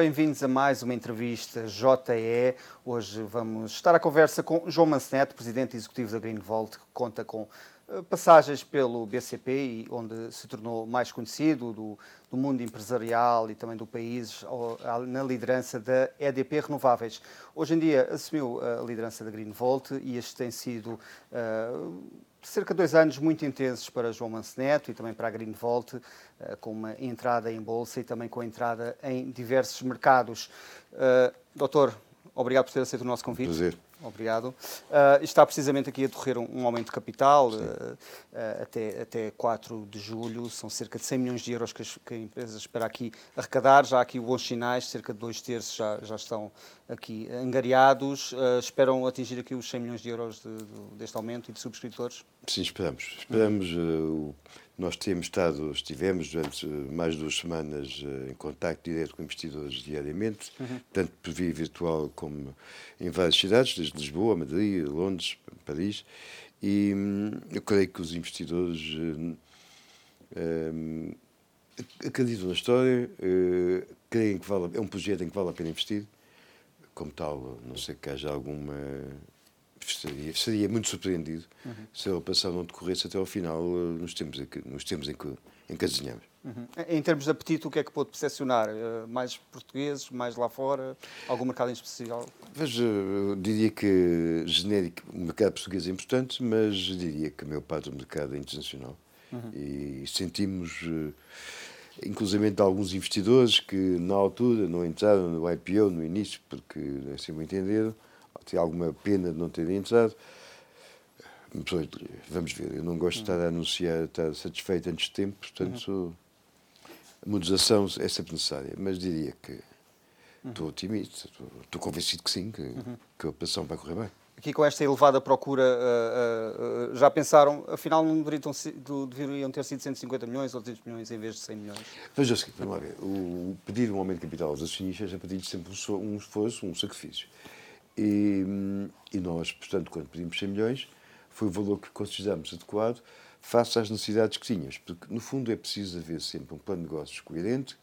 bem-vindos a mais uma entrevista JE. Hoje vamos estar à conversa com João Manceneto, presidente executivo da Greenvolt, que conta com eh, passagens pelo BCP, onde se tornou mais conhecido do, do, mundo empresarial e também do país na liderança da EDP Renováveis. Hoje em dia assumiu a liderança da Greenvolt e este tem sido uh, cerca de dois anos muito intensos para João Manceneto e também para a Greenvolt, com uma entrada em bolsa e também com a entrada em diversos mercados. Uh, doutor, obrigado por ter aceito o nosso convite. Prazer. Obrigado. Uh, está precisamente aqui a decorrer um, um aumento de capital uh, uh, até, até 4 de julho. São cerca de 100 milhões de euros que, as, que a empresa espera aqui arrecadar. Já há aqui bons sinais, cerca de dois terços já, já estão aqui angariados. esperam atingir aqui os 100 milhões de euros de, de, deste aumento e de subscritores? Sim, esperamos. Esperamos. Nós temos estado, estivemos durante mais de duas semanas em contato direto com investidores diariamente, uhum. tanto por via virtual como em várias cidades, desde Lisboa, Madrid, Londres, Paris, e hum, eu creio que os investidores hum, hum, acreditam na história, uh, creem que vale, é um projeto em que vale a pena investir, como tal, não sei que haja alguma. Seria, seria muito surpreendido uhum. se a operação não decorresse até ao final, uh, nos tempos em que, nos tempos em que, em que desenhamos. Uhum. Em termos de apetite, o que é que pode percepcionar? Eh, mais portugueses, mais lá fora? Algum mercado em especial? Veja, eu diria que genérico, o mercado português é importante, mas diria que a maior parte do mercado é internacional. Uhum. E sentimos, eh, inclusive, alguns investidores que na altura não entraram no IPO no início, porque assim me entenderam, tem alguma pena de não terem entrado. Vamos ver, eu não gosto de estar a anunciar, estar satisfeito antes de tempo, portanto. Uhum a moderação é sempre necessária, mas diria que estou otimista, estou, estou, convencido que sim, que, uhum. que a operação vai correr bem. Aqui com esta elevada procura, uh, uh, já pensaram, afinal não deveriam, deveriam, ter sido 150 milhões ou 200 milhões em vez de 100 milhões? Veja o seguinte, vamos lá ver, o, pedir um aumento de capital aos acionistas é pedir sempre um esforço, um sacrifício. E, e nós, portanto, quando pedimos 100 milhões, foi o valor que consideramos adequado face às necessidades que tínhamos, porque no fundo é preciso haver sempre um plano de negócios coerente,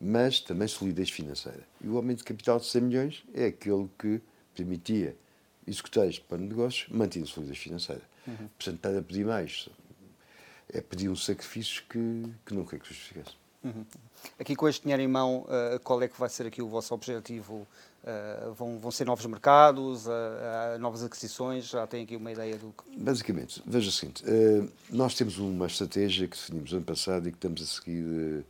mas também solidez financeira. E o aumento de capital de 100 milhões é aquele que permitia executar este plano de negócios mantendo solidez financeira. Uhum. Portanto, estar a pedir mais é pedir um sacrifício que, que quer que justificasse. Uhum. Aqui com este dinheiro em mão, uh, qual é que vai ser aqui o vosso objetivo Uh, vão, vão ser novos mercados, uh, uh, novas aquisições? Já tem aqui uma ideia do que... Basicamente, veja o seguinte, eh, nós temos uma estratégia que definimos ano passado e que estamos a seguir eh,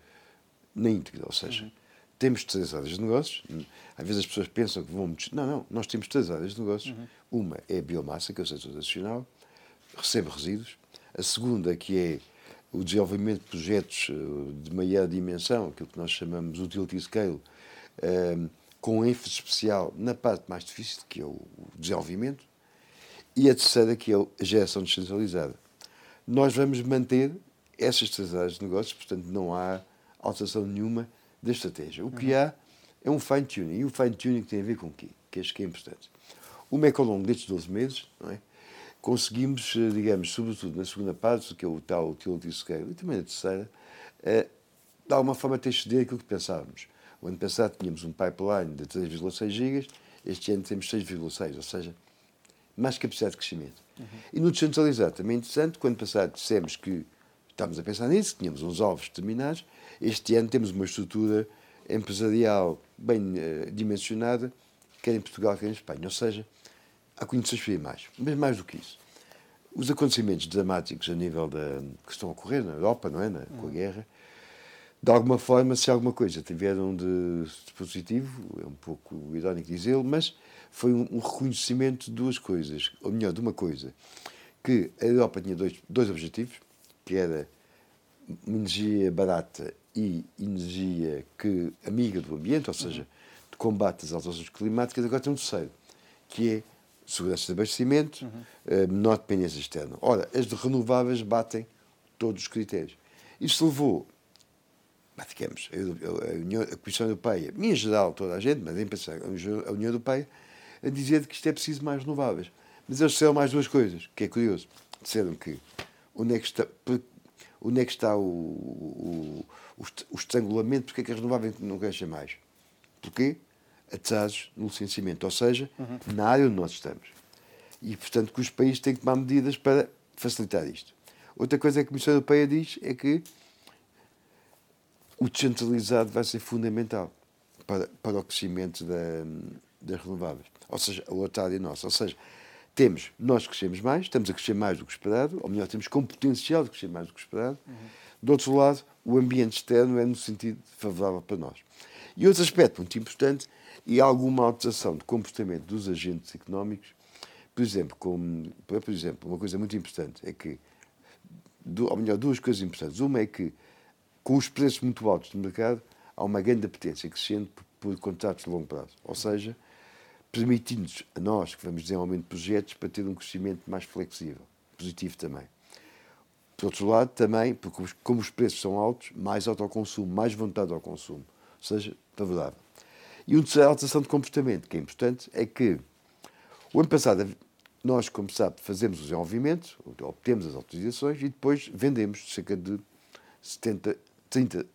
na íntegra, ou seja, uhum. temos três áreas de negócios, às vezes as pessoas pensam que vamos... Não, não, nós temos três áreas de negócios, uhum. uma é a biomassa, que é o setor nacional, recebe resíduos, a segunda que é o desenvolvimento de projetos eh, de maior dimensão, aquilo que nós chamamos utility scale, com ênfase especial na parte mais difícil, que é o desenvolvimento, e a terceira, que é a geração descentralizada. Nós vamos manter essas três áreas de negócios, portanto, não há alteração nenhuma da estratégia. O que uhum. há é um fine-tuning. E o fine-tuning tem a ver com o quê? Que acho que é importante. Uma é que ao longo destes 12 meses, não é? Conseguimos, eh, digamos, sobretudo na segunda parte, que é o tal utility scale, e também na terceira, é, de alguma forma ter ceder aquilo que pensávamos. O ano passado tínhamos um pipeline de 3,6 gigas, este ano temos 6,6, ou seja, mais capacidade de crescimento. Uhum. E no descentralizado, também interessante, quando passado dissemos que estávamos a pensar nisso, tínhamos uns alvos determinados, este ano temos uma estrutura empresarial bem uh, dimensionada, quer em Portugal, quer em Espanha. Ou seja, condições para ir mais. Mas mais do que isso. Os acontecimentos dramáticos a nível da, que estão a ocorrer na Europa, não é? Na, com a guerra, de alguma forma, se alguma coisa tiveram de positivo, é um pouco irónico dizê-lo, mas foi um, um, reconhecimento de duas coisas, ou melhor, de uma coisa, que a Europa tinha dois, dois objetivos, que era energia barata e energia que amiga do ambiente, ou seja, de combate às alterações climáticas, agora tem um terceiro, que é segurança de abastecimento, uhum. Eh, menor dependência externa. Ora, as de renováveis batem todos os critérios. Isso levou digamos, a, União, a Comissão Europeia, em geral toda a gente, mas em pensar a União Europeia, a dizer que isto é preciso mais renováveis. Mas eles disseram mais duas coisas, que é curioso. Disseram que onde é que está, onde é que está o, o, o estrangulamento, porque é que as renováveis não crescem mais? Porquê? Atrasos no licenciamento, ou seja, uhum. na área onde nós estamos. E, portanto, que os países têm que tomar medidas para facilitar isto. Outra coisa que a Comissão Europeia diz é que o descentralizado vai ser fundamental para, para o crescimento da, das renováveis. Ou seja, a outra área nossa. Ou seja, temos, nós crescemos mais, estamos a crescer mais do que esperado, ou melhor, temos com potencial de crescer mais do que esperado. Uhum. Do outro lado, o ambiente externo é no sentido favorável para nós. E outro aspecto muito importante é alguma alteração de comportamento dos agentes económicos. Por exemplo, como, por exemplo, uma coisa muito importante é que, ou melhor, duas coisas importantes. Uma é que, com os preços muito altos do mercado, há uma grande apetência crescente por, por contratos de longo prazo. Ou seja, permitindo-nos a nós, que vamos desenvolvimento de projetos, para ter um crescimento mais flexível, positivo também. Por outro lado, também, porque como os preços são altos, mais autoconsumo, mais vontade ao consumo, ou seja, favorável. E uma terceira alteração de comportamento, que é importante, é que o ano passado nós, como sabe, fazemos o desenvolvimento, obtemos as autorizações e depois vendemos cerca de 70, 30,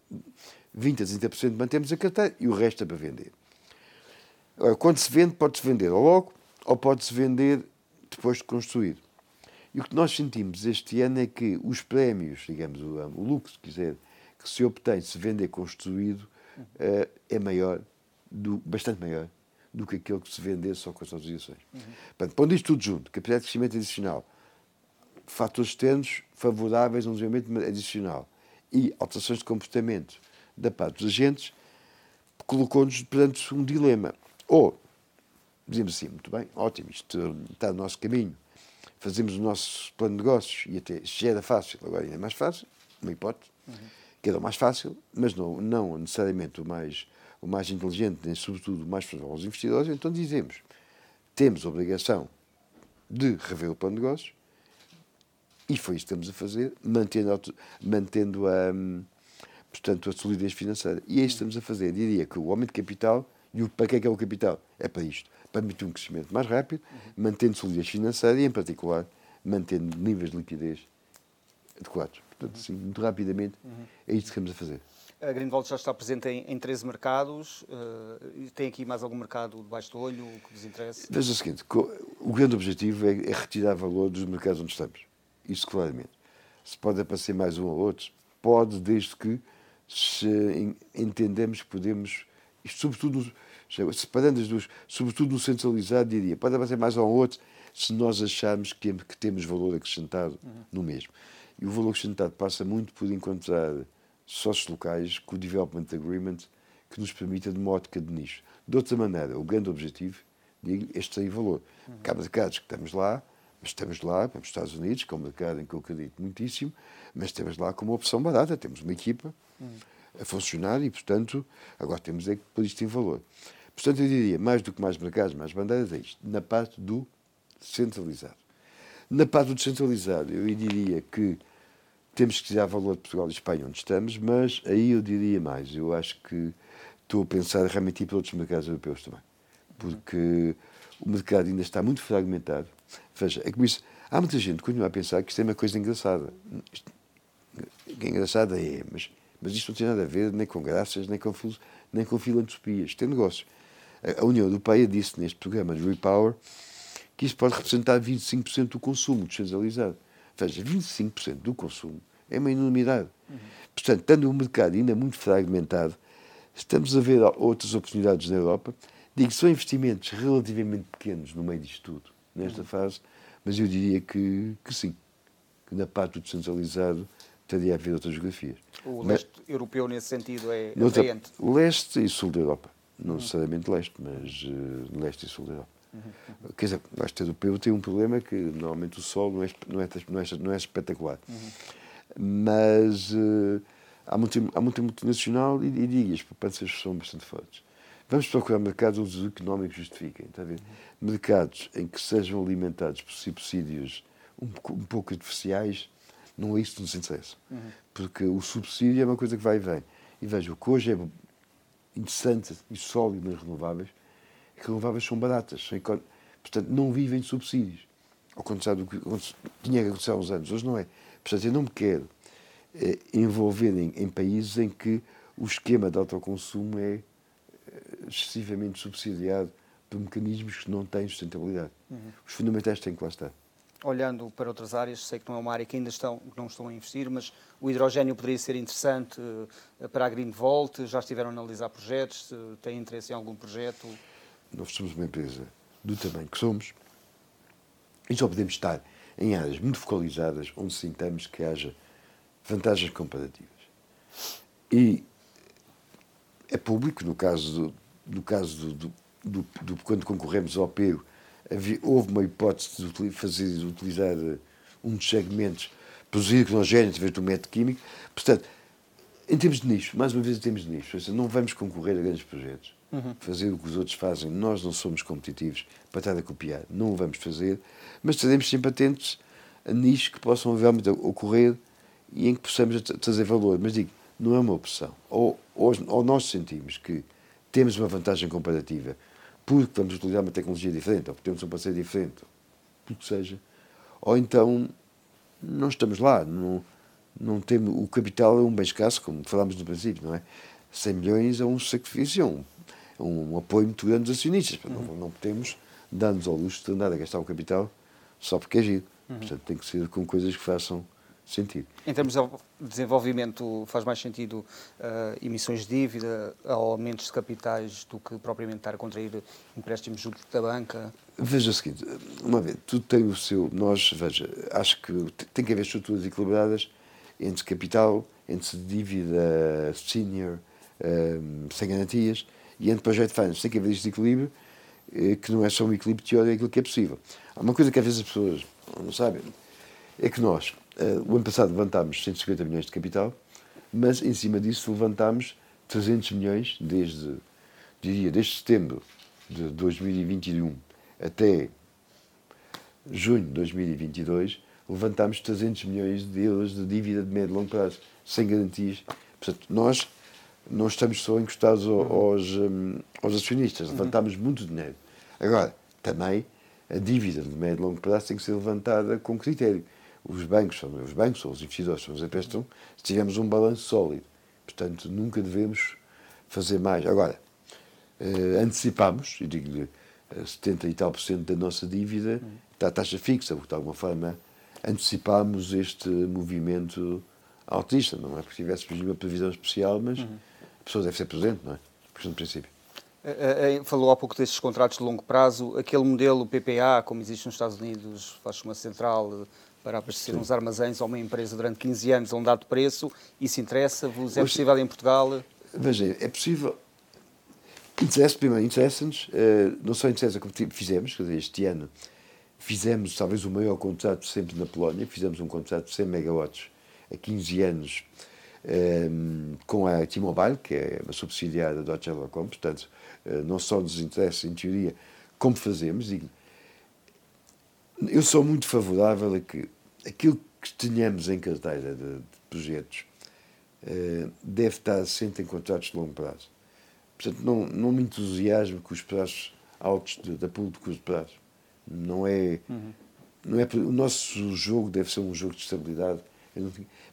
20 a 30% mantemos a carteira e o resto é para vender. Quando se vende, pode-se vender logo ou pode-se vender depois de construído. E o que nós sentimos este ano é que os prémios, digamos, o, o lucro, se quiser, que se obtém se vender construído uh, é maior, do, bastante maior, do que aquele que se vender só com as autorizações. Uhum. Portanto, pondo isto tudo junto, capacidade de crescimento adicional, fatores externos favoráveis a um desenvolvimento adicional e alterações de comportamento da parte dos agentes, colocou-nos perante um dilema. Ou, dizemos assim, muito bem, ótimo, isto está no nosso caminho, fazemos o nosso plano de negócios e até já era fácil, agora ainda é mais fácil, uma hipótese, uhum. que era o mais fácil, mas não, não necessariamente o mais, o mais inteligente, nem sobretudo o mais favorável aos investidores, então dizemos, temos a obrigação de rever o plano de negócios e foi isso que estamos a fazer, mantendo, mantendo a, portanto, a solidez financeira. E é isso que estamos a fazer. Diria que o aumento de capital e o, para que é que é o capital? É para isto. Para permitir um crescimento mais rápido, mantendo solidez financeira e, em particular, mantendo níveis de liquidez adequados. Portanto, sim, muito rapidamente, é isto que estamos a fazer. A Greenvolt já está presente em, em 13 mercados. Uh, tem aqui mais algum mercado debaixo do olho que vos interessa? Veja o seguinte: o grande objetivo é, é retirar valor dos mercados onde estamos. Isso claramente. Se pode aparecer mais um ou outro, pode, desde que se entendemos que podemos isto, sobretudo, separando as duas, sobretudo no centralizado, diria, pode haver mais um ou outro se nós acharmos que, que temos valor acrescentado uhum. no mesmo. E o valor acrescentado passa muito por encontrar sócios locais com o Development Agreement que nos permita de uma ótica de nicho. De outra maneira, o grande objetivo, digo, este tem valor. Uhum. Há mercados que estamos lá, mas estamos lá, para os Estados Unidos, que é um mercado em que eu acredito muitíssimo, mas estamos lá como uma opção barata. Temos uma equipa, uhum a funcionar e, portanto, agora temos é que pôr isto em valor. Portanto, eu diria, mais do que mais mercados, mais bandeiras, é isto, na parte do centralizado. Na parte do descentralizado, eu diria que temos que tirar valor de Portugal e Espanha, onde estamos, mas aí eu diria mais. Eu acho que estou a pensar realmente ir para outros mercados europeus também. Porque o mercado ainda está muito fragmentado. Veja, é como isso. Há muita gente que continua a pensar que isto é uma coisa engraçada. Isto, que é engraçada é, mas mas isto não tem nada a ver nem com graças, nem com, nem com filantropias. Tem negócio. A União Europeia disse neste programa de Repower que isso pode representar 25% do consumo descentralizado. Veja, 25% do consumo é uma enormidade. Uhum. Portanto, estando o mercado ainda muito fragmentado, estamos a ver outras oportunidades na Europa. Digo que são investimentos relativamente pequenos no meio disto tudo, nesta uhum. fase, mas eu diria que, que sim, que na parte do descentralizado teria a haver outras geografias. O leste mas, europeu, nesse sentido, é atraente? O leste e sul da Europa. Não uhum. necessariamente leste, mas uh, leste e sul da Europa. Uhum. Quer dizer, o leste europeu tem um problema que normalmente o sol não é, não é, não é, não é espetacular. Uhum. Mas uh, há, muito, há muito multinacional e, e digo, as poupanças são bastante fortes. Vamos procurar mercados onde os económicos justifiquem, está a ver? Uhum. Mercados em que sejam alimentados por subsídios um, um pouco artificiais, não é isso que nos interessa. Uhum. Porque o subsídio é uma coisa que vai e vem. E veja, o que hoje é interessante e sólido nas renováveis é que renováveis são baratas. São, portanto, não vivem de subsídios. Ao contrário do que tinha que acontecer há uns anos. Hoje não é. Portanto, eu não me quero é, envolver em, em, países em que o esquema de autoconsumo é, excessivamente subsidiado por mecanismos que não têm sustentabilidade. Uhum. Os fundamentais têm que lá estar. Olhando para outras áreas, sei que não é uma área que ainda estão, não estão a investir, mas o hidrogênio poderia ser interessante uh, para a Green Volt. Já estiveram a analisar projetos? Uh, têm interesse em algum projeto? Nós somos uma empresa do tamanho que somos e só podemos estar em áreas muito focalizadas onde sintamos que haja vantagens comparativas. E é público, no caso do, no caso do, do, do quando concorremos ao PEU, havia, houve uma hipótese de fazer, de utilizar eh, um dos segmentos, produzir hidrogênio através do método químico. Portanto, em termos de nicho, mais uma vez em termos de nicho, seja, não vamos concorrer a grandes projetos. Uhum. Fazer o que os outros fazem, nós não somos competitivos para estar a copiar, não o vamos fazer, mas estaremos sempre atentos a nichos que possam realmente ocorrer e em que possamos trazer valor. Mas digo, não é uma opção. Ou, ou, ou nós sentimos que temos uma vantagem comparativa porque vamos utilizar uma tecnologia diferente, ou porque temos um parceiro diferente, o que seja, ou então não estamos lá, não, não temos, o capital é um bem escasso, como falámos no princípio, não é? 100 milhões é um sacrifício, é um, é um apoio muito grande dos acionistas, uhum. não, não podemos dar-nos ao luxo de andar a gastar o capital só porque é giro. Uhum. Portanto, tem que ser com coisas que façam sentido. Em termos de desenvolvimento, faz mais sentido uh, emissões de dívida ou aumentos de capitais do que propriamente estar a contrair empréstimos junto da banca? Veja o seguinte, uma vez, tudo tem o seu. Nós, veja, acho que tem que haver estruturas equilibradas entre capital, entre dívida senior, um, sem garantias, e entre projeto finance. Tem que haver este equilíbrio, eh, que não é só um equilíbrio teórico, é aquilo que é possível. Há uma coisa que às vezes as pessoas não sabem, é que nós, o ano passado levantámos 150 milhões de capital, mas em cima disso levantámos 300 milhões desde, diria, desde setembro de 2021 até junho de 2022, levantámos 300 milhões de euros de dívida de médio e longo prazo, sem garantias. Portanto, nós não estamos só encostados aos, um, aos acionistas, uhum. levantámos muito dinheiro. Agora, também a dívida de médio e longo prazo tem que ser levantada com critério os bancos, os bancos ou os investidores são os emprestam se tivermos um balanço sólido. Portanto, nunca devemos fazer mais. Agora, eh, antecipamos, e digo-lhe, 70 e tal por cento da nossa dívida está a taxa fixa, porque de alguma forma antecipámos este movimento altista. Não é porque tivéssemos uma previsão especial, mas uhum. a pessoa deve ser presente, não é? Por no princípio. Falou há pouco desses contratos de longo prazo. Aquele modelo PPA, como existe nos Estados Unidos, faz uma central para abastecer uns armazéns a uma empresa durante 15 anos a um dado preço. Isso interessa-vos? É possível em Portugal? Veja, é possível. Interessa, primeiro, interessa-nos, uh, não só interessa como fizemos, quer dizer, este ano fizemos talvez o maior contrato sempre na Polónia, fizemos um contrato de 100 megawatts a 15 anos um, eh, com a T-Mobile, que é uma subsidiária da Deutsche Telekom, portanto, uh, não só nos interessa, em teoria, como fazemos, e eu sou muito favorável a que aquilo que tenhamos em carteira de, de projetos uh, deve estar sempre em contratos de longo prazo. Portanto, não, não me entusiasmo com os prazos altos da pool de curto prazo. Não é, uhum. não é. O nosso jogo deve ser um jogo de estabilidade.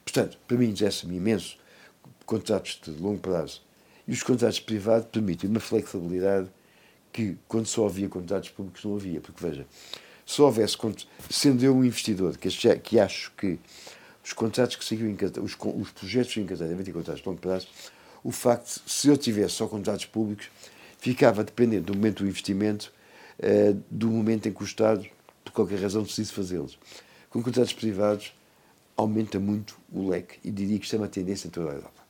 Portanto, para mim, interessa-me imenso contratos de longo prazo. E os contratos privados permitem uma flexibilidade que, quando só havia contratos públicos, não havia. Porque, veja, se houvesse, sendo eu um investidor que, que acho que os contratos que seguiam em os, os projetos em devem ter contratos de longo prazo, o facto se eu tivesse só contratos públicos, ficava dependente do momento do investimento, uh, do momento em que o Estado, por qualquer razão, decide fazê-los. Com contratos privados, aumenta muito o leque e diria que isto é uma tendência em toda a Europa.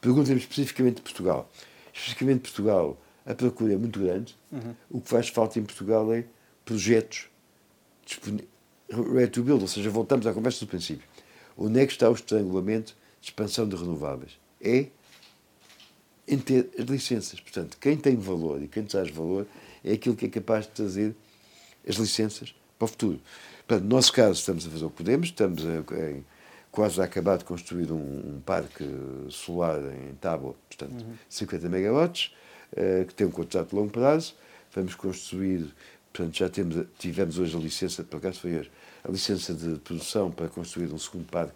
Pergunta-me especificamente de Portugal. Especificamente de Portugal, a procura é muito grande. Uhum. O que faz falta em Portugal é projetos ready to build, ou seja, voltamos à conversa do princípio. Onde é que está o estrangulamento de expansão de renováveis? É em ter as licenças. Portanto, quem tem valor e quem traz valor é aquilo que é capaz de trazer as licenças para o futuro. Portanto, no nosso caso, estamos a fazer o que podemos, estamos a, em, quase a acabar de construir um, um parque solar em Tábua, portanto, uhum. 50 megawatts, uh, que tem um contrato de longo prazo. Vamos construir Portanto, já temos, tivemos hoje a licença, por acaso foi hoje, a licença de produção para construir um segundo parque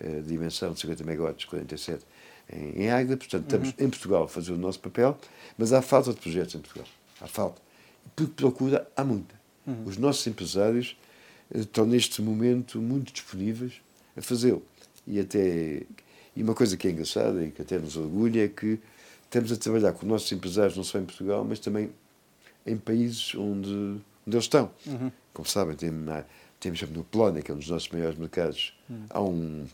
eh, de dimensão de 50 megawatts, 47, em, em Águeda, portanto, estamos uhum. em Portugal a fazer o nosso papel, mas há falta de projetos em Portugal. Há falta. Porque procura, há muita. Uhum. Os nossos empresários eh, estão neste momento muito disponíveis a fazê-lo. E até e uma coisa que é engraçada e que até nos orgulha é que estamos a trabalhar com os nossos empresários não só em Portugal, mas também em países onde, onde eles estão. Uhum. Como sabem, temos, no Polónia, que é um dos nossos maiores mercados, uhum. há um,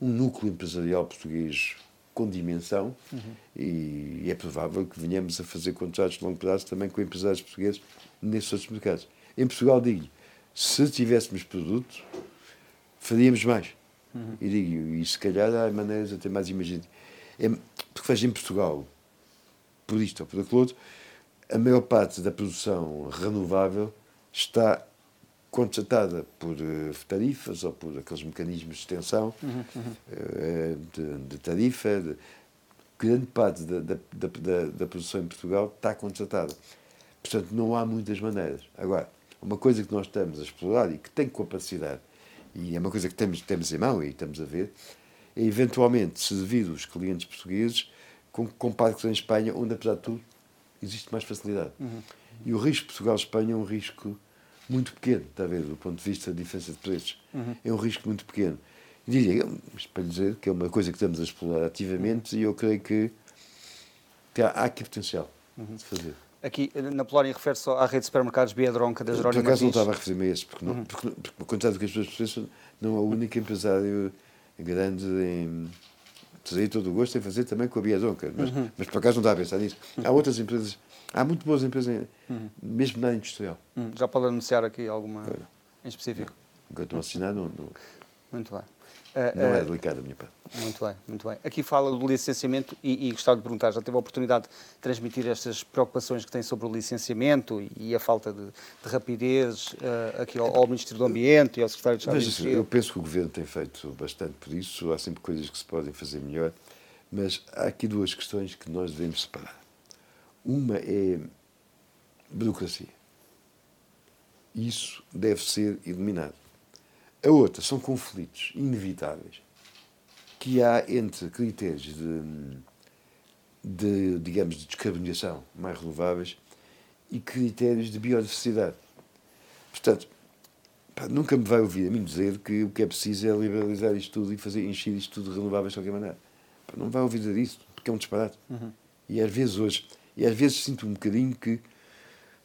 um núcleo empresarial português com dimensão uhum. e, e, é provável que venhamos a fazer contratos de longo prazo também com empresários portugueses nesses outros mercados. Em Portugal, digo se tivéssemos produtos, faríamos mais. Uhum. E digo, e se calhar há maneiras até mais imaginativas. É, porque em Portugal, por isto ou por aquilo outro, a maior parte da produção renovável está contratada por uh, tarifas ou por aqueles mecanismos de extensão uhum, uhum. Uh, de, de, tarifa. De, grande parte da, da, da, da, produção em Portugal está contratada. Portanto, não há muitas maneiras. Agora, uma coisa que nós estamos a explorar e que tem capacidade, e é uma coisa que temos, temos em mão e estamos a ver, é eventualmente servir os clientes portugueses com, com parques em Espanha, onde, apesar de tudo, existe mais facilidade. Uhum. E o risco Portugal-Espanha é um risco muito pequeno, ver, do ponto de vista da diferença de preços. Uhum. É um risco muito pequeno. Diria, para lhe dizer, que é uma coisa que estamos a explorar ativamente e eu creio que, que há, há aqui potencial uhum. de fazer. Aqui na Polónia refere-se à rede de supermercados Biedronca da Jerónimo Por acaso não estava a referir-me a esse, porque, não, uhum. porque, porque, porque contrário do que as pessoas pensam, não é o único empresário grande em. Teria todo o gosto em fazer também com a Biedronca, mas, uhum. mas por acaso não estava a pensar nisso. Há outras empresas, há muito boas empresas, uhum. mesmo na industrial. Uhum. Já pode anunciar aqui alguma em específico? Enquanto não assinar, não, não. Muito bem. Não é delicado a minha parte. Muito bem, muito bem. Aqui fala do licenciamento e, e gostava de perguntar, já teve a oportunidade de transmitir estas preocupações que tem sobre o licenciamento e, a falta de, de rapidez uh, aqui ao, ao, Ministro do Ambiente e ao Secretário de Estado mas, Eu penso que o Governo tem feito bastante por isso, há sempre coisas que se podem fazer melhor, mas há aqui duas questões que nós devemos separar. Uma é burocracia. Isso deve ser eliminado a outra são conflitos inevitáveis que há entre critérios de, de digamos, de descarbonização mais renováveis e critérios de biodiversidade. Portanto, pá, nunca me vai ouvir a mim dizer que o que é preciso é liberalizar isto tudo e fazer encher isto tudo de renováveis de qualquer maneira. Pá, não vai ouvir dizer isso, porque é um disparate. Uhum. E às vezes hoje, e às vezes sinto um bocadinho que,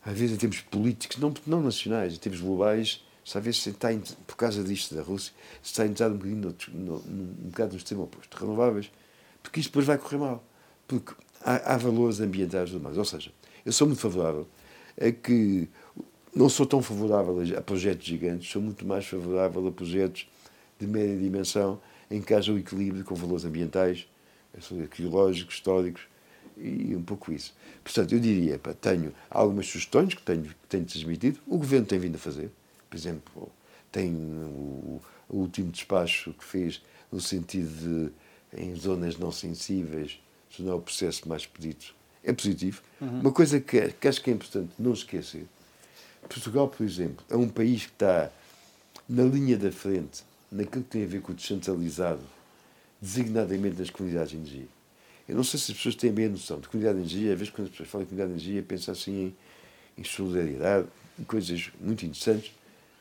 às vezes em termos políticos, não, não nacionais, em termos globais, Sabe se está, por causa disto da Rússia, se está a entrar um bocadinho no, um bocado no sistema oposto, renováveis, porque isto depois vai correr mal. Porque há, há valores ambientais e mais. Ou seja, eu sou muito favorável a que. Não sou tão favorável a projetos gigantes, sou muito mais favorável a projetos de média dimensão em que haja o equilíbrio com valores ambientais, arqueológicos, históricos e um pouco isso. Portanto, eu diria, pá, tenho algumas sugestões que tenho, que tenho transmitido, o Governo tem vindo a fazer, por exemplo, tem o, o último despacho que fez no sentido de, em zonas não sensíveis, tornar o processo mais expedito. É positivo. Uhum. Uma coisa que, é, que acho que é importante não esquecer: Portugal, por exemplo, é um país que está na linha da frente naquilo que tem a ver com o descentralizado, designadamente nas comunidades de energia. Eu não sei se as pessoas têm bem a noção de comunidade de energia, às vezes quando as pessoas falam de comunidade de energia, pensam assim em, em solidariedade, em coisas muito interessantes,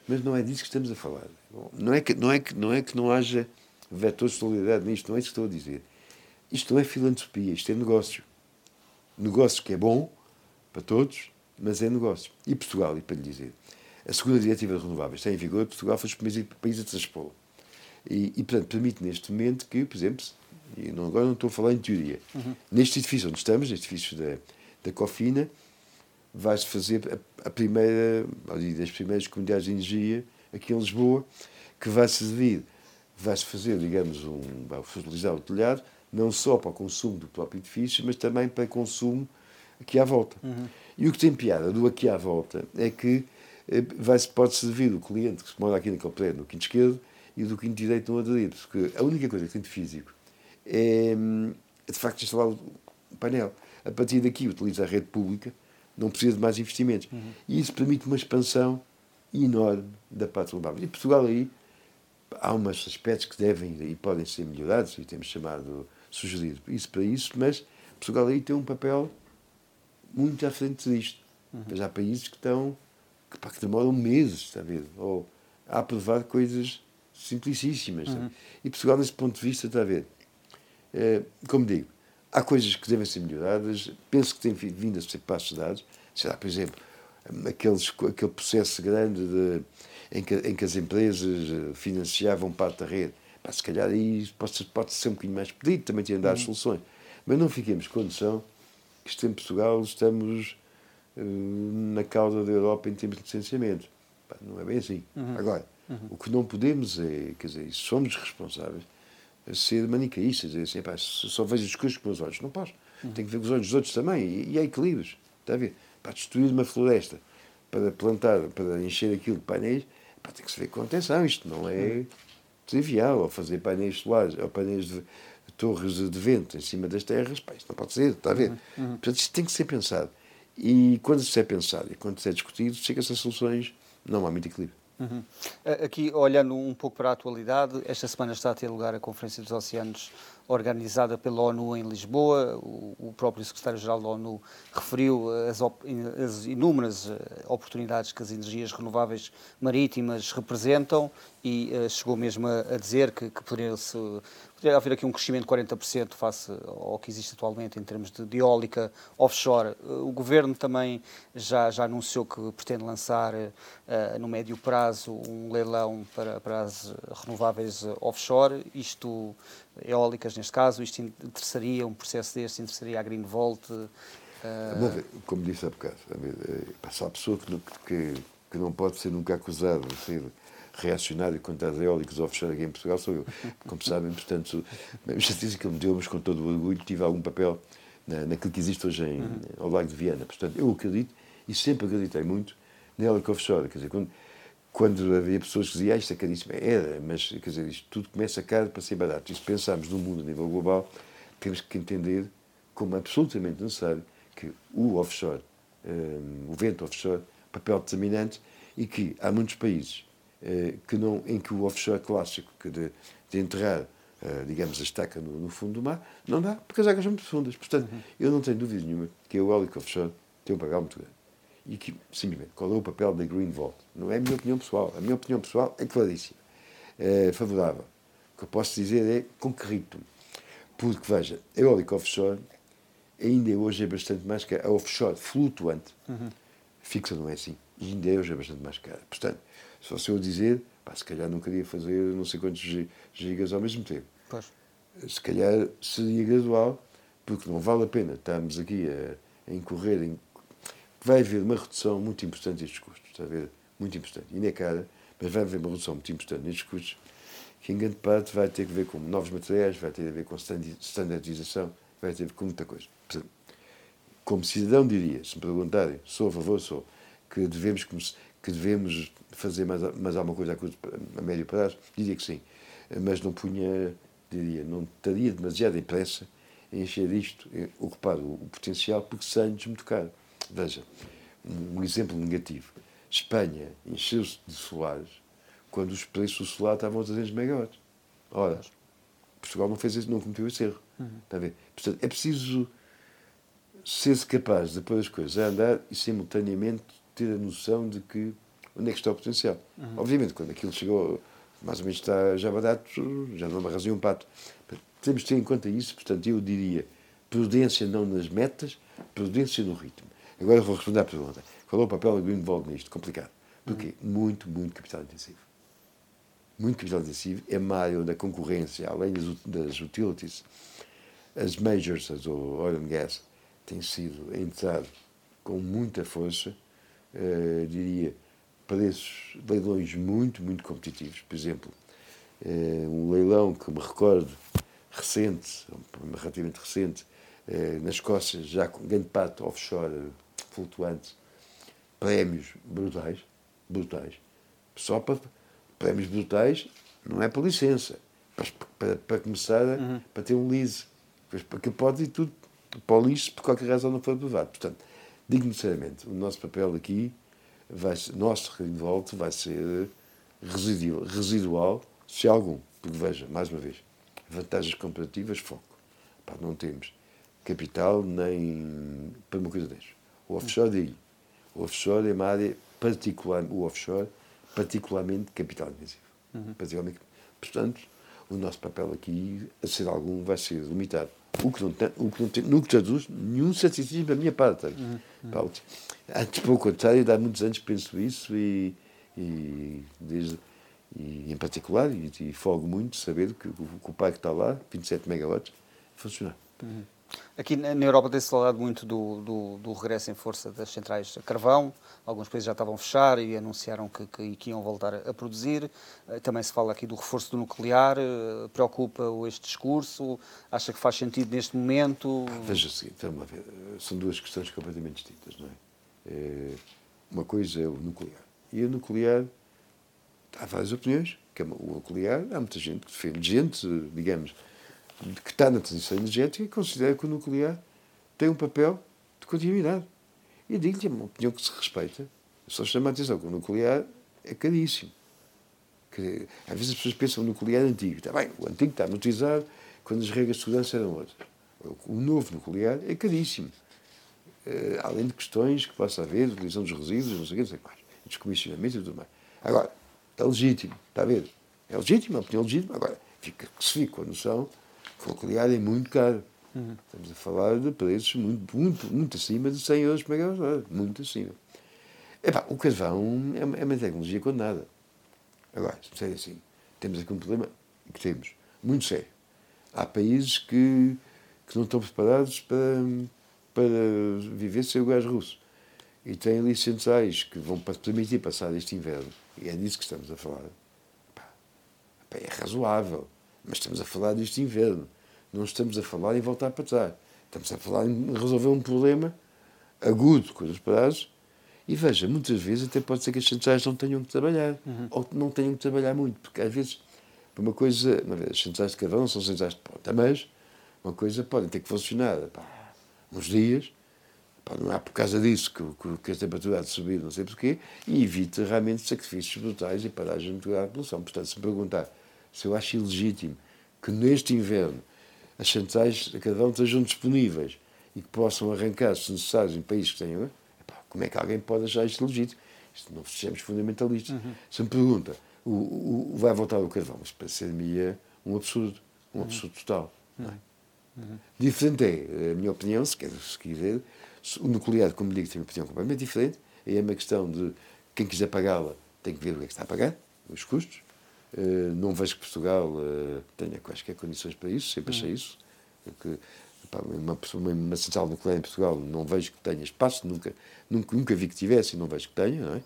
mas não é disso que estamos a falar. Não é que não, é que, não, é que não haja vetores de solidariedade nisto, não é isso que estou a dizer. Isto não é filantropia, isto é negócio. Negócio que é bom para todos, mas é negócio. E Portugal, e para lhe dizer, a segunda diretiva de renováveis está em vigor, Portugal foi o primeiro país a transpor. E, e, portanto, permite neste momento que, por exemplo, e não, agora não estou a falar em teoria, uhum. neste edifício onde estamos, neste edifício da, da Cofina, vai-se fazer a, primeira, ali das primeiras comunidades de energia aqui em Lisboa, que vai servir, vai-se fazer, digamos, um, vai utilizar o telhado, não só para o consumo do próprio edifício, mas também para consumo aqui à volta. Uhum. E o que tem piada do aqui à volta é que eh, vai -se, pode servir o cliente que se mora aqui naquele prédio, no quinto esquerdo, e do quinto direito não aderido, porque a única coisa que tem de físico é, hum, de facto, instalar o painel. A partir daqui utiliza a rede pública, não precisa de mais investimentos. Uhum. E isso permite uma expansão enorme da parte renovável. E Portugal aí há umas aspectos que devem e podem ser melhorados, e temos chamado sugerido isso para isso, mas Portugal aí tem um papel muito à frente disto. Uhum. Mas há países que estão que, pá, que demoram meses, está a ver? Ou a aprovar coisas simplicíssimas. Uhum. E Portugal, nesse ponto de vista, está a ver? É, como digo, há coisas que devem ser melhoradas, penso que têm vindo a ser passos dados. Sei lá, por exemplo, aqueles, aquele processo grande de, em, que, em que as empresas eh, financiavam parte da rede. Pá, se calhar aí pode, pode ser um bocadinho mais pedido, também tinham dado uhum. soluções. Mas não fiquemos com noção que isto em Portugal estamos uh, na causa da Europa em termos de licenciamento. Pá, não é bem assim. Uhum. Agora, uhum. o que não podemos é, quer dizer, somos responsáveis ser manicaístas, dizer assim, pá, só vejo as coisas com os olhos. Não posso. Uhum. Tenho que ver com os olhos dos outros também. E, e há equilíbrios. Está a ver? Para destruir uma floresta, para plantar, para encher aquilo de painéis, pá, tem que se ver com atenção. Isto não é trivial. Ou fazer painéis solares, ou painéis de, de torres de vento em cima das terras, pá, isto não pode ser. Está a ver? Uhum. uhum. Portanto, isto tem que ser pensado. E quando isso é pensado e quando isso é discutido, chega-se a soluções, não há muito equilíbrio. Uhum. Aqui, olhando um pouco para a atualidade, esta semana está a ter lugar a Conferência dos Oceanos organizada pela ONU em Lisboa. O, próprio secretário-geral da ONU referiu as, as, inúmeras eh, oportunidades que as energias renováveis marítimas representam e uh, chegou mesmo a, a dizer que, que poderia, poderia haver aqui um crescimento de 40% face ao que existe atualmente em termos de, de eólica offshore. O governo também já, já anunciou que pretende lançar uh, no médio prazo um leilão para, para as renováveis offshore, isto eólicas neste caso, isto interessaria, um processo deste interessaria a Greenvolt? Uh... Como disse há bocado, a pessoa que, que, que não pode ser nunca acusada de ser reacionário contra as eólicas offshore aqui em Portugal sou eu. Como sabem, portanto, a justiça que ele me deu, mas com todo o orgulho, tive algum papel na, naquilo que existe hoje em, uhum. ao Lago de Viana. Portanto, eu acredito, e sempre acreditei muito, na eólica offshore. Quer dizer, quando, quando havia pessoas que diziam, ah, isto é caríssimo, era, mas quer dizer, isto tudo começa caro para ser barato. E se pensarmos no mundo a nível global, temos que entender como absolutamente necessário que o offshore, um, o vento offshore, papel determinante e que há muitos países eh, que não, em que o offshore clássico, que de, de enterrar, uh, digamos, a estaca no, no, fundo do mar, não dá, porque as águas são muito profundas. Portanto, uhum. eu não tenho dúvida nenhuma que o eólico offshore tem um papel muito grande. E que, simplesmente, qual é o papel da Green Vault? Não é a minha opinião pessoal. A minha opinião pessoal é claríssima. É favorável. O que eu posso dizer é com que ritmo. Porque, veja, a eólica offshore ainda hoje é bastante mais cara. A offshore flutuante, uhum. fixa não é assim. E ainda hoje é bastante mais cara. Portanto, se eu dizer, pá, se calhar não queria fazer não sei quantos gigas ao mesmo tempo. Pois. Se calhar seria gradual, porque não vale a pena estarmos aqui a, a incorrer em. Vai haver uma redução muito importante destes custos, está a ver? Muito importante. E é cara, mas vai haver uma redução muito importante nestes custos, que em grande parte vai ter a ver com novos materiais, vai ter a ver com standardização, vai ter a ver com muita coisa. Portanto, como cidadão, diria, se me perguntarem, sou a favor, sou, que devemos que devemos fazer mais, mais alguma coisa a, curto, a médio prazo? Diria que sim. Mas não punha, diria, não estaria demasiada pressa em encher isto, ocupar o, o potencial, porque sai-nos muito caro. Veja, um, exemplo negativo. Espanha encheu-se de solares quando os preços do solar estavam a 300 megawatts. Ora, Portugal não fez isso, não cometeu esse erro. Uhum. Está a ver? Portanto, é preciso ser-se capaz de pôr as coisas a andar e simultaneamente ter a noção de que onde é que está o potencial. Uhum. Obviamente, quando aquilo chegou, mais ou menos está já barato, já não arrasei um pato. Temos de ter em conta isso, portanto, eu diria prudência não nas metas, prudência no ritmo. Agora vou responder à pergunta. Qual é o papel da Greenwald nisto? Complicado. Porquê? Uhum. Muito, muito capital intensivo. Muito capital intensivo. É maio da concorrência, além das, das utilities, as majors, as oil and gas, têm sido entrado com muita força uh, diria, preços, leilões muito, muito competitivos. Por exemplo, uh, um leilão que me recordo recente, relativamente recente, uh, na Escócia, já com grande parte offshore flutuante, prémios brutais, brutais. Só para prémios brutais, não é por licença, para, para, para começar, a, uhum. para ter um lease. Porque pode ir tudo para o lixo, por qualquer razão não for aprovado. Portanto, digo sinceramente, o nosso papel aqui, vai ser, nosso revolto vai ser residual, residual, se algum. Porque veja, mais uma vez, vantagens comparativas, foco. Pá, não temos capital nem para uma coisa dessas. O offshore, digo, o offshore é uma área particular, o offshore, particularmente capital intensivo. Uhum. Particularmente, portanto, o nosso papel aqui, a ser algum, vai ser limitado. O que não tem, o que não tem, no que traduz, nenhum ceticismo da minha parte. Uhum. Uhum. Antes, pelo contrário, há muitos anos penso isso e, e, desde, e em particular, e, e folgo muito saber que, que o parque está lá, 27 megawatts, funciona. Uhum. Aqui na Europa tem-se falado muito do, do, do, regresso em força das centrais a carvão. Alguns países já estavam a fechar e anunciaram que, que, que, iam voltar a produzir. Eh, também se fala aqui do reforço do nuclear. Eh, preocupa este discurso? Acha que faz sentido neste momento? Veja o seguinte, vamos ver. São duas questões completamente distintas, não é? é? Uma coisa é o nuclear. E o nuclear, há várias opiniões. É o nuclear, há muita gente que defende, gente, digamos, que está na transição energética considera que o nuclear tem um papel de continuidade. E digo-lhe, é uma opinião que se respeita. Só chama a atenção que o nuclear é caríssimo. Às vezes as pessoas pensam no nuclear antigo. Está bem, o antigo está a utilizar quando as regras de segurança eram outras. O novo nuclear é caríssimo. Uh, além de questões que possa haver, utilização dos resíduos, não sei o que, não sei mais. Descomissionamento e tudo mais. Agora, é legítimo, está a ver? É legítimo, é uma opinião legítima. Agora, fica, se fica com a noção nuclear é muito caro. Uhum. Estamos a falar de preços muito, muito, muito acima de 100 euros por megawatt Muito acima. Epá, o carvão é uma, é uma tecnologia condenada. Agora, se me assim, temos aqui um problema que temos, muito sério. Há países que, que não estão preparados para, para viver sem o gás russo. E têm ali centrais que vão permitir passar este inverno. E é disso que estamos a falar. Epá, é razoável. Mas estamos a falar deste inverno. Não estamos a falar em voltar para trás. Estamos a falar em resolver um problema agudo com os prazos. E veja, muitas vezes até pode ser que as centrais não tenham que trabalhar. Uhum. Ou não tenham que trabalhar muito. Porque às vezes, uma coisa, uma vez, as centrais de carvão são centrais de ponta, mas uma coisa podem ter que funcionar pá, uns dias. Pá, não é por causa disso que, que, que a temperatura há de subir, não sei porquê, e evita realmente sacrifícios brutais e paragem de a poluição. Portanto, se me perguntar se eu acho ilegítimo que neste inverno as centrais de carvão estejam disponíveis e que possam arrancar, se necessário, em países que tenham. Como é que alguém pode achar isto legítimo? Isto não sejamos fundamentalistas. Uhum. Se me pergunta, o, o, vai voltar o carvão? Isso parecer-me um absurdo. Um uhum. absurdo total. Uhum. Uhum. Diferente é, a minha opinião, se, quer, se quiser, o nuclear, como digo, tem uma opinião completamente diferente. É uma questão de quem quiser pagá-la tem que ver o que é que está a pagar, os custos. Eh, não vejo que Portugal eh, tenha quaisquer condições para isso, sempre achei hum. isso. Que, pá, uma, uma central nuclear em Portugal não vejo que tenha espaço, nunca, nunca, nunca vi que tivesse e não vejo que tenha. Não é?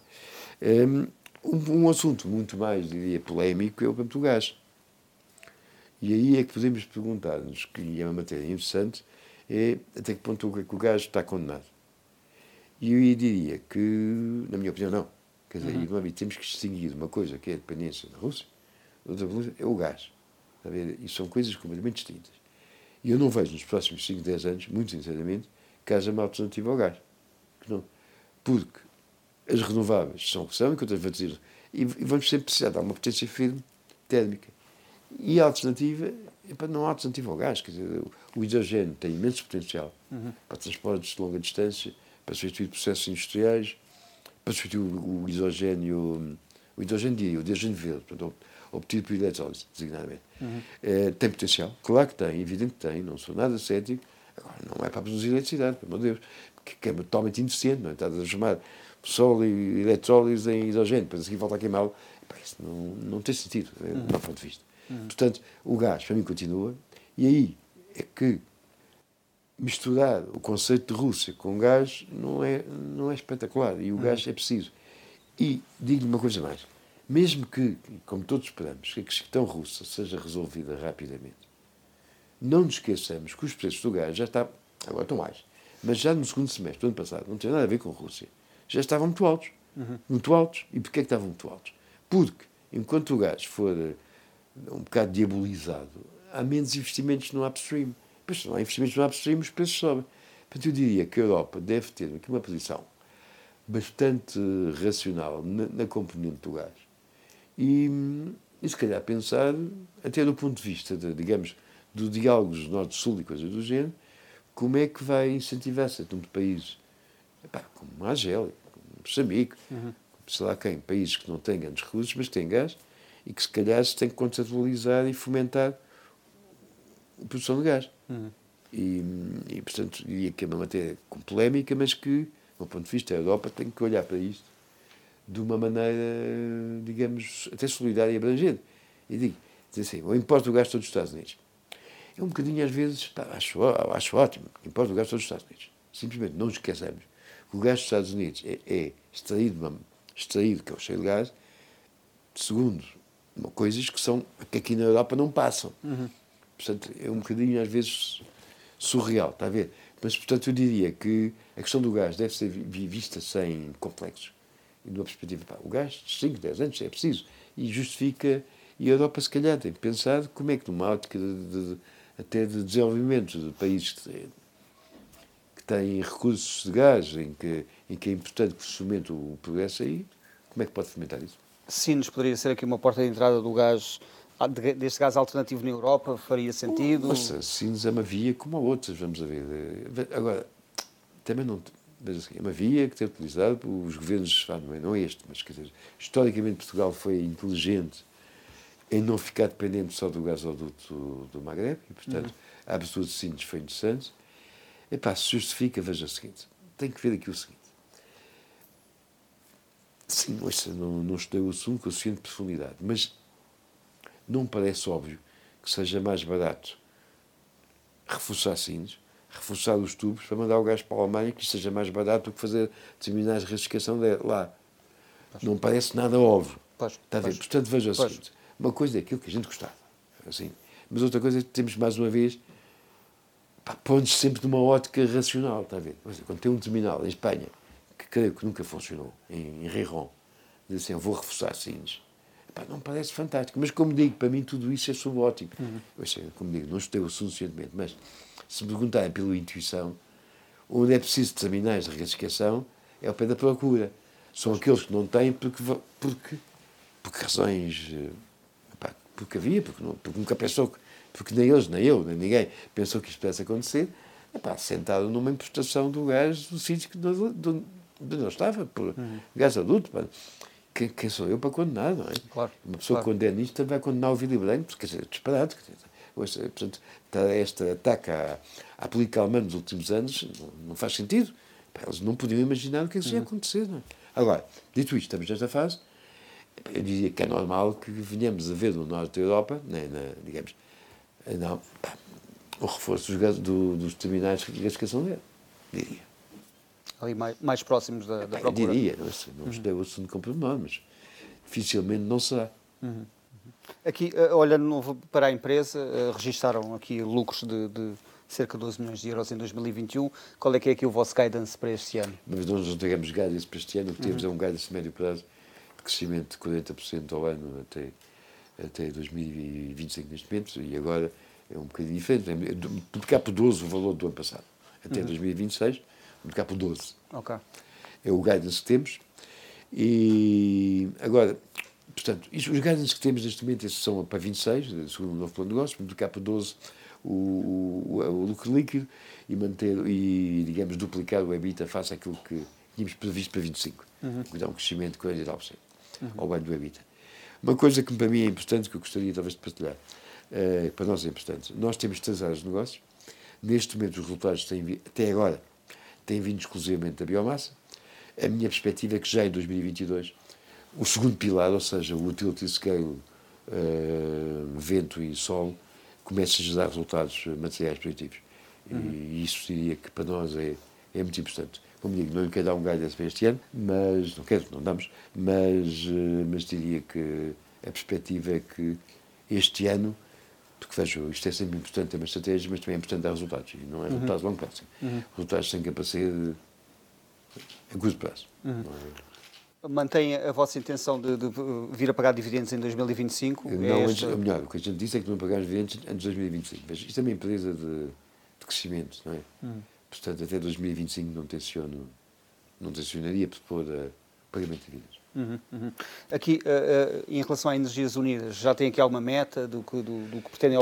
Ehm, um, um assunto muito mais, diria, polémico é o campo do gás. E aí é que podemos perguntar-nos, que é uma matéria interessante, é até que ponto o gás está condenado. E eu diria que, na minha opinião, não. Quer dizer, uhum. temos que distinguir uma coisa que é a dependência da Rússia outra coisa é o gás. Está? E são coisas completamente distintas. E eu não vejo nos próximos 5, 10 anos, muito sinceramente, que haja uma alternativa ao gás. Não. Porque as renováveis são o que são, enquanto as e vamos sempre precisar de uma potência firme térmica. E a alternativa, epa, não há alternativa ao gás. Quer dizer, o hidrogênio tem imenso potencial uhum. para transportes de longa distância, para substituir processos industriais, para substituir o, hidrogênio, o hidrogênio e o hidrogênio verde. Portanto, obtido por eletrólise, designadamente. Uhum. É, tem potencial? Claro que tem, evidente que tem, não sou nada cético. Agora, não é para produzir eletricidade, pelo amor de Deus, que, que é totalmente ineficiente, não é? Está a transformar sol e eletrólise em hidrogênio, depois aqui volta a queimá-lo. Isso não, não tem sentido, uhum. do meu ponto de vista. Uhum. Portanto, o gás, para mim, continua. E aí é que misturar o conceito de Rússia com gás não é, não é espetacular. E o gás é preciso. E digo-lhe uma coisa mais mesmo que, como todos esperamos, que a questão russa seja resolvida rapidamente, não nos esqueçamos que os preços do gás já estão, agora estão mais, mas já no segundo semestre do ano passado, não tinha nada a ver com a Rússia, já estavam muito altos. Uhum. Muito altos. E porquê é que estavam muito altos? Porque, enquanto o gás for eh, um bocado diabolizado, há menos investimentos no upstream. Pois se não há investimentos no upstream, os preços sobem. Portanto, eu diria que a Europa deve ter aqui uma posição bastante racional na, na componente do gás e, e se calhar pensar, até do ponto de vista, de, digamos, do diálogo do Norte-Sul e coisas do género, como é que vai incentivar certo número de países, epá, como a Argélia, como Moçambique, uhum. sei lá quem, países que não têm grandes recursos, mas que têm gás, e que se calhar se tem que conceptualizar e fomentar a produção de gás. Uhum. E, e, portanto, diria que é uma matéria com polémica, mas que, do ponto de vista, a Europa tem que olhar para isto de uma maneira, digamos, até solidária e abrangente. E digo, dizer assim, o imposto do gás dos Estados Unidos. É um bocadinho, às vezes, pá, acho, acho ótimo, o imposto do gás dos Estados Unidos. Simplesmente não nos esqueçamos que o gás dos Estados Unidos é, é extraído, extraído, que é o cheio de gás, segundo coisas que são que aqui na Europa não passam. Uhum. Portanto, é um bocadinho, às vezes, surreal, está a ver? Mas, portanto, eu diria que a questão do gás deve ser vista sem complexos. E numa perspectiva, pá, o gás, 5, 10 anos, é preciso. E justifica. E a Europa, se calhar, tem pensar como é que, numa ótica de, de, até de desenvolvimento de países que têm, que têm recursos de gás, em que, em que é importante que se fomente o progresso aí, como é que pode fomentar isso? Sinos poderia ser aqui uma porta de entrada do gás, deste gás alternativo na Europa, faria sentido? Mas Sinos é uma via como a outras, vamos ver. Agora, também não. Mas é uma via que tem utilizado os governos, não é, é este, mas quer dizer, historicamente Portugal foi inteligente em não ficar dependente só do gasoduto do, Maghreb, e portanto uhum. a abertura de Sinos foi interessante. Epá, se justifica, veja o seguinte, tem que ver aqui o seguinte. Sim, ouça, não, não estudei o assunto com a suficiente profundidade, mas não me parece óbvio que seja mais barato reforçar sinos, reforçar os tubos para mandar o gás para a Alemanha, que seja mais barato do que fazer terminar a retificação lá. Pois. Não parece nada óbvio. Pois. Está a ver? Portanto, veja o seguinte: uma coisa é aquilo que a gente gostava, assim, mas outra coisa é que temos mais uma vez pôr-nos sempre numa ótica racional, está a ver? Quando tem um terminal em Espanha que creio que nunca funcionou, em, em Riron, diz assim, eu vou reforçar sinos. Epá, não parece fantástico, mas como digo, para mim tudo isso é subótimo. Uhum. Como digo, não estudei o suficientemente, mas se me perguntarem pela intuição, onde é preciso terminais de regasificação é o pé da procura. São aqueles que não têm porque, porque, porque razões. Eh, epá, porque havia, porque, não, porque nunca pensou que. Porque nem eles, nem eu, nem ninguém pensou que isto pudesse acontecer. Epá, sentado numa importação do gás do sítio que, do, do, onde eu estava, por uhum. gás adulto. Pá. Quem, quem, sou eu para condenar, não é? Claro, Uma pessoa claro. que condena isto vai condenar o Willy Branco, porque quer dizer, disparado. Quer dizer, portanto, está este ataque à, à política alemã nos últimos anos não, não faz sentido. Eles não podiam imaginar o que é isso ia uhum. acontecer. Não é? Agora, dito isto, estamos nesta fase, eu diria que é normal que venhamos a ver no norte da Europa, né, na, digamos, não, o reforço dos, do, dos terminais de gasificação dele, diria ali mais, mais próximos da, da procura. Eu diria, não, sei, não estudei o assunto com pormenor, mas dificilmente não será. Uhum. Aqui, eh, olhando novo para a empresa, eh, registaram aqui lucros de, de, cerca de 12 milhões de euros em 2021. Qual é que é aqui o vosso guidance para este ano? Mas nós não temos guidance para este ano, o que temos uhum. é um guidance de médio prazo de crescimento de 40% ao ano até, até 2025 neste momento, e agora é um bocadinho diferente, multiplicar por 12 o valor do ano passado, até uhum. 2026 multiplicar por 12. Ok. É o guidance que temos. E agora, portanto, isso, os guidance que temos neste momento esses são para 26, segundo o novo plano de negócio, multiplicar por 12 o, o, o, lucro líquido e manter, e digamos, duplicar o EBITDA face àquilo que tínhamos previsto para 25. Uhum. Que dá um crescimento de 49% uhum. ao banho do EBITDA. Uma coisa que para mim é importante, que eu gostaria talvez de partilhar, uh, para nós é importante. Nós temos três áreas de negócio. Neste momento, os resultados têm, até agora, tem vindo exclusivamente da biomassa. A minha perspectiva é que já em 2022, o segundo pilar, ou seja, o utility scale, uh, vento e sol, comece a gerar resultados materiais positivos. Uhum. E isso diria que para nós é, é muito importante. Como digo, não lhe quero dar um guidance para este ano, mas não quero, não damos, mas, uh, mas diria que a perspectiva é que este ano porque vejo, isto é sempre importante ter uma estratégia, mas também é importante dar resultados. E não é uhum. resultados a longo prazo. Uhum. Resultados sem capacidade a curto prazo. Uhum. É... Mantém a vossa intenção de, de, vir a pagar dividendos em 2025? Não, é antes, melhor, o que a gente disse é que não pagamos dividendos antes de 2025. Mas isto é uma empresa de, de crescimento, não é? Uhum. Portanto, até 2025 não tenciono, não tencionaria propor a pagamento de dividendos. Uhum, uhum. Aqui, uh, uh, em relação a Energias Unidas, já tem aqui alguma meta do que, do, do que pretendem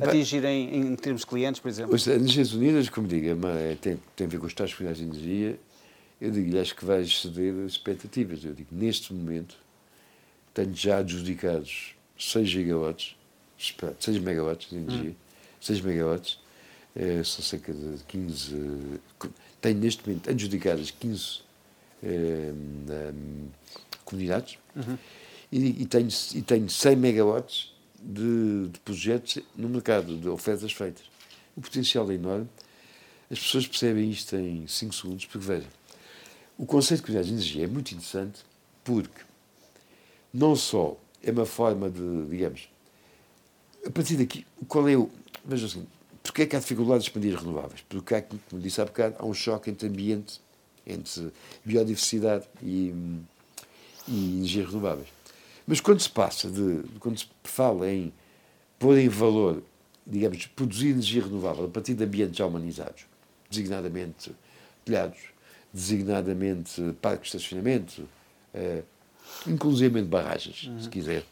atingir em, em, termos de clientes, por exemplo? As Energias Unidas, como digo, é, tem, tem a ver com as tais de energia. Eu digo acho que vai exceder as expectativas. Eu digo, neste momento, tenho já adjudicados 6 gigawatts, 6 megawatts de energia, uhum. 6 megawatts, é, são cerca de 15. Tenho neste momento adjudicadas 15 é, comunidades uhum. e, e, tenho, e tenho 100 megawatts de, de, projetos no mercado, de ofertas feitas. O potencial é enorme. As pessoas percebem isto em 5 segundos, porque veja, o conceito de comunidades de energia é muito interessante porque não só é uma forma de, digamos, a partir daqui, qual é o. Veja assim, porque é que há dificuldade de expandir renováveis? Porque, há, como disse há bocado, há um choque entre ambiente, entre biodiversidade e, e energias renováveis. Mas quando se passa de. quando se fala em pôr em valor, digamos, produzir energia renovável a partir de ambientes já humanizados, designadamente telhados, designadamente parques de estacionamento, eh, inclusive barragens, uhum. se quiser,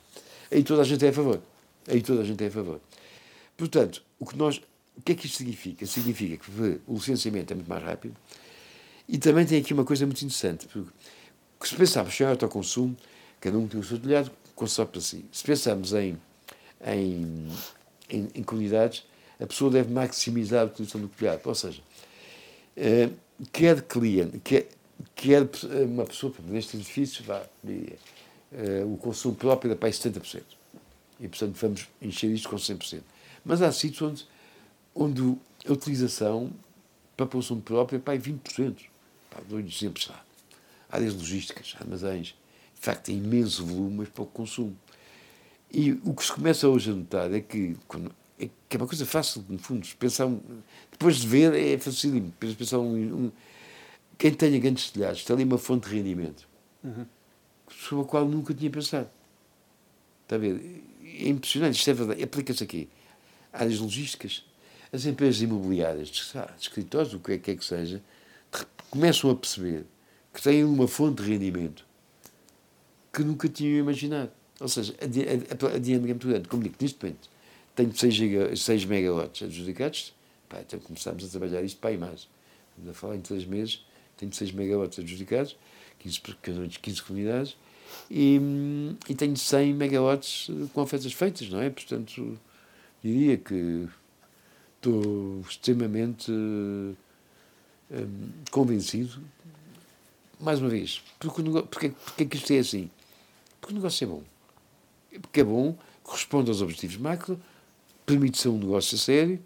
aí toda a gente é a favor. Aí toda a gente é a favor. Portanto, o que nós. O que é que isto significa? Significa que o licenciamento é muito mais rápido e também tem aqui uma coisa muito interessante, porque se pensarmos em autoconsumo, cada um tem o seu telhado, consome para si. Se pensarmos em, em, em, em comunidades, a pessoa deve maximizar a utilização do telhado. Ou seja, uh, quer cliente, quer, quer uma pessoa, neste edifício, vá, uh, o consumo próprio é para 70%. E, portanto, vamos encher isto com 100%. Mas há sítios onde, onde a utilização para consumo próprio é para 20%. Pá, dou exemplos lá. Áreas logísticas, armazéns. De facto, tem imenso volume, mas pouco consumo. E o que se começa hoje a notar é que, é, que é uma coisa fácil, no fundo, pensar um, depois de ver é facílimo. Pensar um, um, quem tenha grandes telhados, tem ali uma fonte de rendimento uhum. sobre a qual nunca tinha pensado. Está a ver? É impressionante, isto é verdade. Aplica-se aqui. Áreas logísticas. As empresas imobiliárias, escritórios, o que é que, é que seja, começam a perceber que têm uma fonte de rendimento que nunca tinham imaginado. Ou seja, a, a, a dinâmica é muito grande. Como digo, neste momento tenho 6, giga, 6 megawatts adjudicados, pá, então começámos a trabalhar isto para aí mais. Ainda falar em 3 meses, tenho 6 megawatts adjudicados, 15, 15 comunidades, e, e tenho 100 megawatts com ofertas feitas, não é? Portanto, diria que estou extremamente um, convencido, mais uma vez, porque, porque, porque é que isto é assim? Porque o negócio é bom. Porque é bom, corresponde aos objetivos macro, permite ser um negócio sério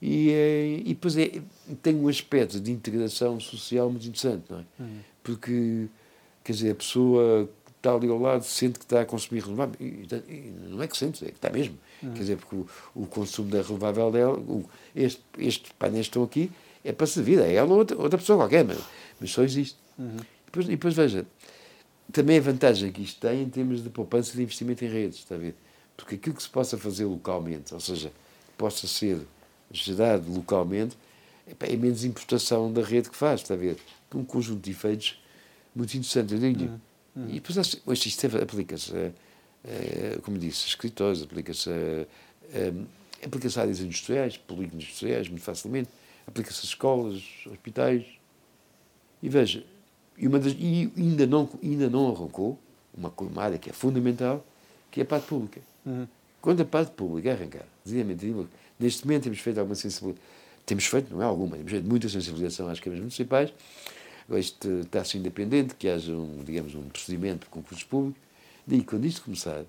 e, é, e depois é, tem um aspecto de integração social muito interessante, não é? Uhum. Porque, quer dizer, a pessoa está ali ao lado, sente que está a consumir renovável. E, e não é que sente, é que está mesmo. Uhum. Quer dizer, porque o, o, consumo da renovável dela, o, este, estes painéis estão aqui, é para servir, é ela ou outra, outra pessoa qualquer, mas, mas só existe. Uhum. E, depois, e depois, veja, também a vantagem que isto tem em termos de poupança de investimento em redes, está a ver? Porque aquilo que se possa fazer localmente, ou seja, possa ser gerado localmente, é, é menos importação da rede que faz, está a ver? Um conjunto de efeitos muito interessante. Eu digo uhum. Uhum. E depois hoje isto aplica-se, como disse, a escritórios, aplica-se a, aplica-se a áreas industriais, polígonos industriais, muito facilmente, aplica-se a escolas, hospitais. E veja, e, uma das, e ainda, não, ainda não arrancou uma, uma área que é fundamental, que é a parte pública. Uhum. Quando a parte pública arrancar, neste momento temos feito alguma sensibilização, temos feito, não é alguma, temos feito muita sensibilização às câmaras municipais, este está-se independente, que haja, um, digamos, um procedimento de concursos públicos. Daí, quando isto começar,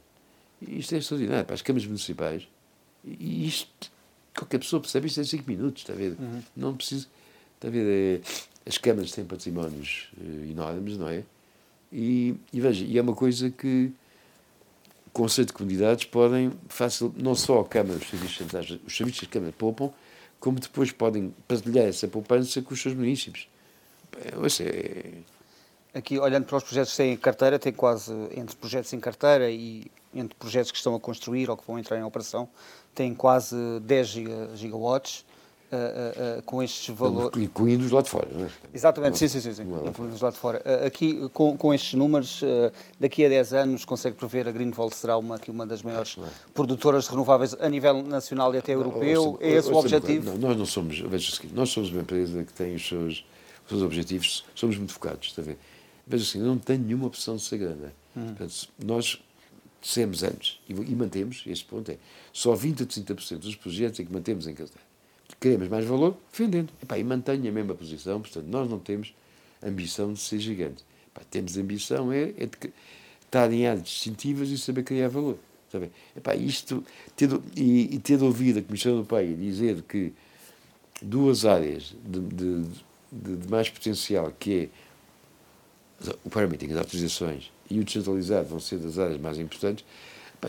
isto é extraordinário para as câmaras municipais, e isto, qualquer pessoa percebe isto em 5 minutos, está a ver? Uhum. Não precisa, está a ver? É, as câmaras têm patrimónios uh, enormes, não é? E, e veja, e é uma coisa que o Conselho de Comunidades podem, fácil, não só a Câmara, os serviços, os serviços da Câmara poupam, como depois podem partilhar essa poupança com os seus municípios. É... Aqui, olhando para os projetos que têm em carteira, tem quase, entre projetos em carteira e entre projetos que estão a construir ou que vão entrar em operação, tem quase 10 gigawatts. uh, uh, com estes valores. Incluindo-os lá de fora, não é? Exatamente, sim, sim, sim, sim. incluindo-os lá de fora. aqui, com, com estes números, daqui a 10 anos, consegue prever a Greenvolt será uma, aqui uma das maiores é. produtoras de renováveis a nível nacional e até europeu? é esse o objetivo? Não, nós não somos, veja o seguinte, nós somos uma empresa que tem os seus, os seus objetivos, somos muito focados, está a ver? Veja assim, não tem nenhuma opção de ser grande. Hum. Portanto, nós dissemos antes, e, e mantemos, este ponto é, só 20 a 30% dos projetos é que mantemos em carteira. Queremos mais valor, vendendo. E, mantenho a mesma posição, portanto, nós não temos ambição de ser gigante. Temos ambição é, é de estar em áreas distintivas e saber criar valor. Sabe? Epá, isto, ter, e, e ter ouvido a Comissão Europeia dizer que duas áreas de, de, de, de mais potencial, que é o permitting, as autorizações e o descentralizado vão ser das áreas mais importantes,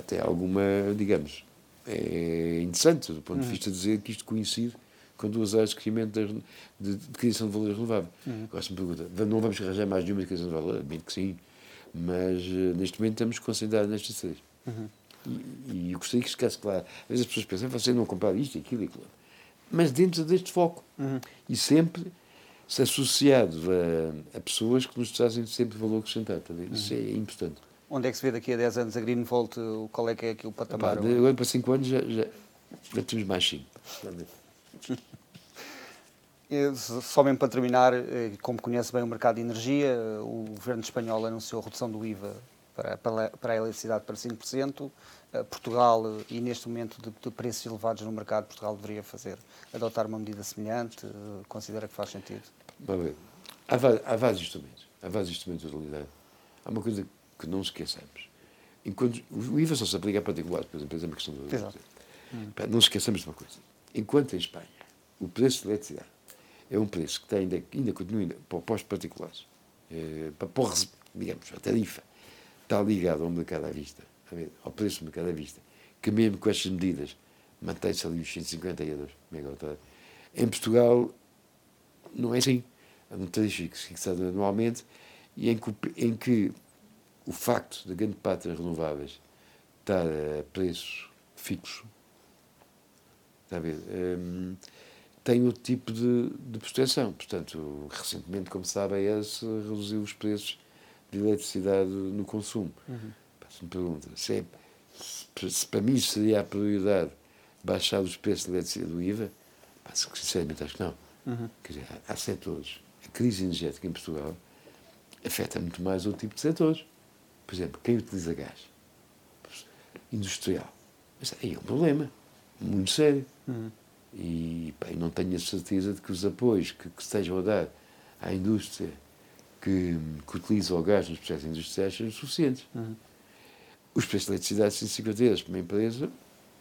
tem alguma, digamos, é interessante do ponto de uhum. vista de dizer que isto coincide com duas áreas de crescimento de, de, de criação de valor renovável. Uhum. Agora, se me pergunta, não vamos arranjar mais nenhuma de criação de valor? Bem que sim, mas uh, neste momento estamos concentrados nestas três. Uhum. E, e eu gostaria que ficasse claro. Às vezes as pessoas pensam, você não comprar isto, aquilo e aquilo. Mas dentro deste foco. Uhum. E sempre se associado a, a, pessoas que nos trazem sempre valor acrescentado. Tá Isso uhum. é importante. Onde é que se vê daqui a 10 anos a Greenvolt? Qual é que é aqui o patamar? Epá, de agora para 5 anos já, já, já temos mais 5. Só mesmo para terminar, eh, como conhece bem o mercado de energia, o governo espanhol anunciou a redução do IVA para, para, a eletricidade para 5%. Eh, Portugal, eh, e neste momento de, de, preços elevados no mercado, Portugal deveria fazer, adotar uma medida semelhante? Considera que faz sentido? Há, há vários instrumentos. Há vários instrumentos de utilidade. Há uma coisa que não esqueçamos. Enquanto, o IVA só se aplica a particulares, por exemplo, é uma questão de. Exato. Não esqueçamos de uma coisa. Enquanto em Espanha o preço de eletricidade é um preço que está ainda, ainda continua para postos particulares, é, para, para, digamos, a tarifa, está ligado ao mercado à vista, ao preço do mercado à vista, que mesmo com estas medidas mantém-se ali os 150 euros Em Portugal não é assim. Tarifa fixado anualmente e em que, em que o facto da grande parte das renováveis estar a preço fixo, está a ver, um, tem outro tipo de, de proteção. Portanto, recentemente, como sabe, a ES reduziu os preços de eletricidade no consumo. Uhum. Se me pergunta, se, é, se, se, para mim seria a prioridade baixar os preços de eletricidade do IVA, sinceramente acho que não. Uhum. Quer dizer, há, há setores. A crise energética em Portugal afeta muito mais outro tipo de setores. Por exemplo, quem utiliza gás industrial. Mas aí é um problema muito sério. Uhum. E bem, não tenho a certeza de que os apoios que, que estejam a dar à indústria que, que utiliza o gás nos processos industriais sejam suficientes. Uhum. Os preços de eletricidade, 150 euros para uma empresa,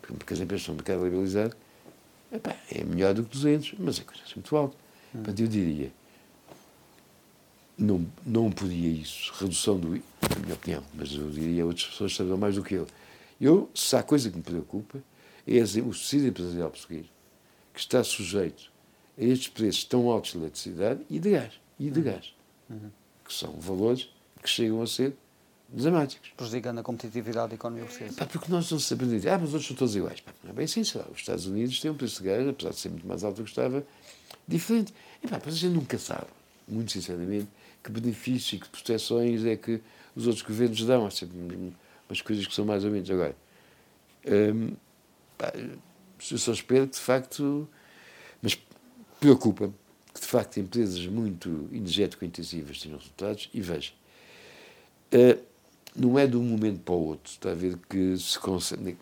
porque as empresas são de mercado liberalizado, epá, é melhor do que 200, mas é coisa muito alta. Uhum. Portanto, eu diria, não, não podia isso, redução do na minha opinião, mas eu diria outras pessoas saberão mais do que eu. Eu, se há coisa que me preocupa, é o tecido empresarial português, que está sujeito a estes preços tão altos de eletricidade e de gás, e de uhum. gás, uhum. que são valores que chegam a ser dramáticos. Prejudicando a competitividade da economia portuguesa. Pá, porque nós não sabemos dizer, ah, mas os outros são todos iguais. Pá, não é bem assim, será? Os Estados Unidos têm um preço de gás, apesar de ser muito mais alto do que estava, diferente. E pá, mas a gente nunca sabe, muito sinceramente, que benefícios e que proteções é que os outros governos dão. Há sempre umas coisas que são mais ou menos. Agora, hum, pá, eu só espero que, de facto, mas preocupa-me que, de facto, empresas muito energético-intensivas tenham resultados e veja. Uh, não é de um momento para o outro. Está a ver que se consegue.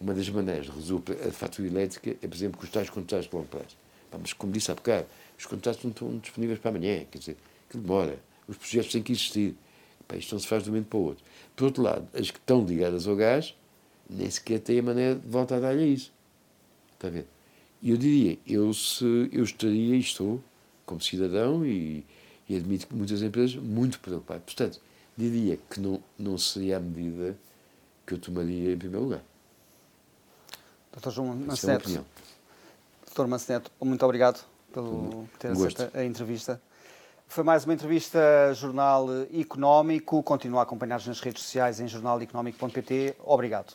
Uma das maneiras de reduzir a fatura elétrica é, por exemplo, com os contratos de longo prazo. Mas, como disse há bocado, os contratos não estão disponíveis para amanhã. Quer dizer, que demora. Os projetos têm que existir. Pá, isto não se faz de um momento para o outro. Por outro lado, as que estão ligadas ao gás, nem sequer têm a maneira de voltar a dar-lhe isso. Está a ver? E eu diria, eu, se, eu estaria e estou, como cidadão, e, e admito que muitas empresas, muito preocupado. Portanto, diria que não, não seria a medida que eu tomaria em primeiro lugar. Dr. João Manceneto. É Dr. Manceneto, muito obrigado pelo ter aceito a entrevista. Foi mais uma entrevista Jornal Económico. Continua a acompanhar-nos nas redes sociais em jornaleconómico.pt. Obrigado.